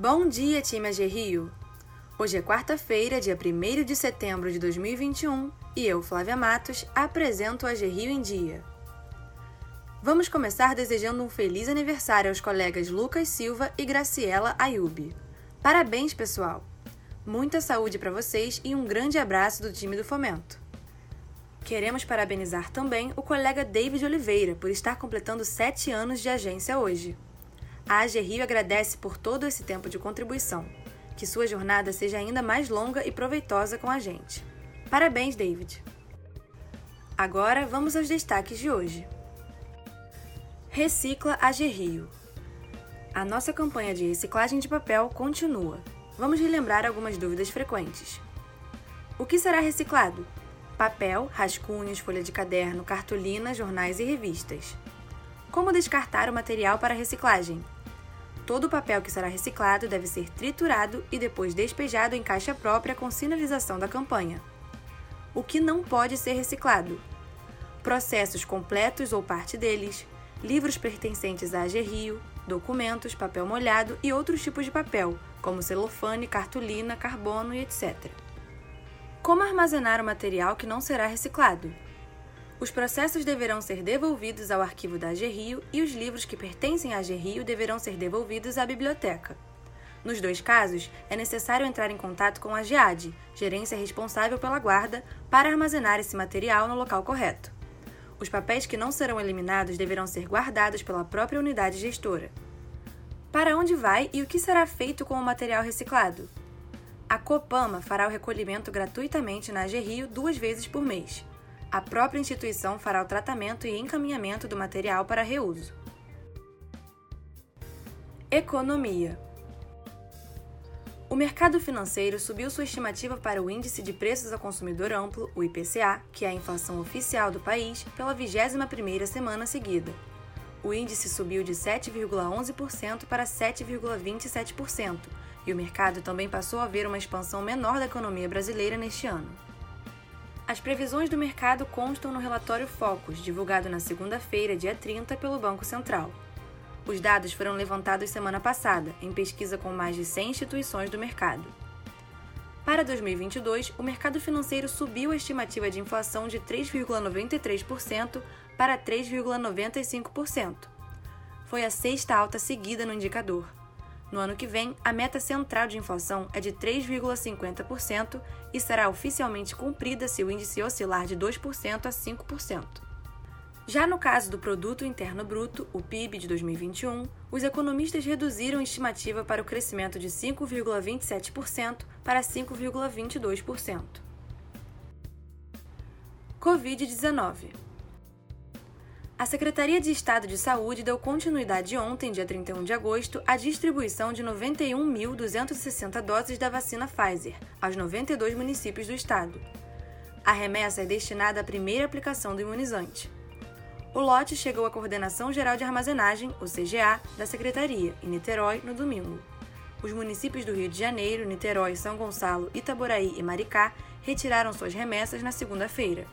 Bom dia, time AG Rio! Hoje é quarta-feira, dia 1 de setembro de 2021 e eu, Flávia Matos, apresento o AG Rio em Dia. Vamos começar desejando um feliz aniversário aos colegas Lucas Silva e Graciela Ayubi. Parabéns, pessoal! Muita saúde para vocês e um grande abraço do time do Fomento. Queremos parabenizar também o colega David Oliveira por estar completando sete anos de agência hoje. A AG Rio agradece por todo esse tempo de contribuição. Que sua jornada seja ainda mais longa e proveitosa com a gente. Parabéns, David! Agora vamos aos destaques de hoje. Recicla AG Rio. A nossa campanha de reciclagem de papel continua. Vamos relembrar algumas dúvidas frequentes. O que será reciclado? papel, rascunhos, folha de caderno, cartolina, jornais e revistas. Como descartar o material para reciclagem? Todo o papel que será reciclado deve ser triturado e depois despejado em caixa própria com sinalização da campanha. O que não pode ser reciclado? Processos completos ou parte deles, livros pertencentes à AG Rio, documentos, papel molhado e outros tipos de papel, como celofane, cartolina, carbono e etc. Como armazenar o material que não será reciclado? Os processos deverão ser devolvidos ao arquivo da AG Rio e os livros que pertencem à AG Rio deverão ser devolvidos à biblioteca. Nos dois casos, é necessário entrar em contato com a GEAD, gerência responsável pela guarda, para armazenar esse material no local correto. Os papéis que não serão eliminados deverão ser guardados pela própria unidade gestora. Para onde vai e o que será feito com o material reciclado? A Copama fará o recolhimento gratuitamente na AG Rio duas vezes por mês. A própria instituição fará o tratamento e encaminhamento do material para reuso. Economia O mercado financeiro subiu sua estimativa para o Índice de Preços ao Consumidor Amplo, o IPCA, que é a inflação oficial do país, pela 21ª semana seguida. O índice subiu de 7,11% para 7,27%, e o mercado também passou a ver uma expansão menor da economia brasileira neste ano. As previsões do mercado constam no relatório Focus, divulgado na segunda-feira, dia 30, pelo Banco Central. Os dados foram levantados semana passada, em pesquisa com mais de 100 instituições do mercado. Para 2022, o mercado financeiro subiu a estimativa de inflação de 3,93% para 3,95%. Foi a sexta alta seguida no indicador. No ano que vem, a meta central de inflação é de 3,50% e será oficialmente cumprida se o índice oscilar de 2% a 5%. Já no caso do Produto Interno Bruto, o PIB de 2021, os economistas reduziram a estimativa para o crescimento de 5,27% para 5,22%. Covid-19 a Secretaria de Estado de Saúde deu continuidade ontem, dia 31 de agosto, à distribuição de 91.260 doses da vacina Pfizer aos 92 municípios do estado. A remessa é destinada à primeira aplicação do imunizante. O lote chegou à Coordenação Geral de Armazenagem, o CGA, da Secretaria, em Niterói, no domingo. Os municípios do Rio de Janeiro, Niterói, São Gonçalo, Itaboraí e Maricá retiraram suas remessas na segunda-feira.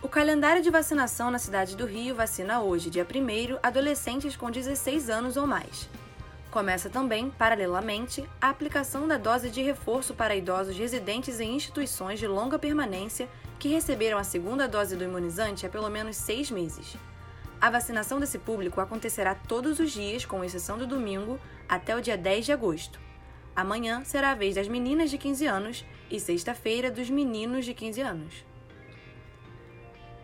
O calendário de vacinação na cidade do Rio vacina hoje, dia 1, adolescentes com 16 anos ou mais. Começa também, paralelamente, a aplicação da dose de reforço para idosos residentes em instituições de longa permanência que receberam a segunda dose do imunizante há pelo menos seis meses. A vacinação desse público acontecerá todos os dias, com exceção do domingo, até o dia 10 de agosto. Amanhã será a vez das meninas de 15 anos e sexta-feira dos meninos de 15 anos.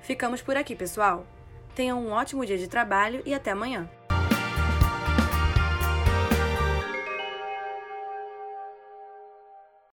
Ficamos por aqui, pessoal. Tenham um ótimo dia de trabalho e até amanhã.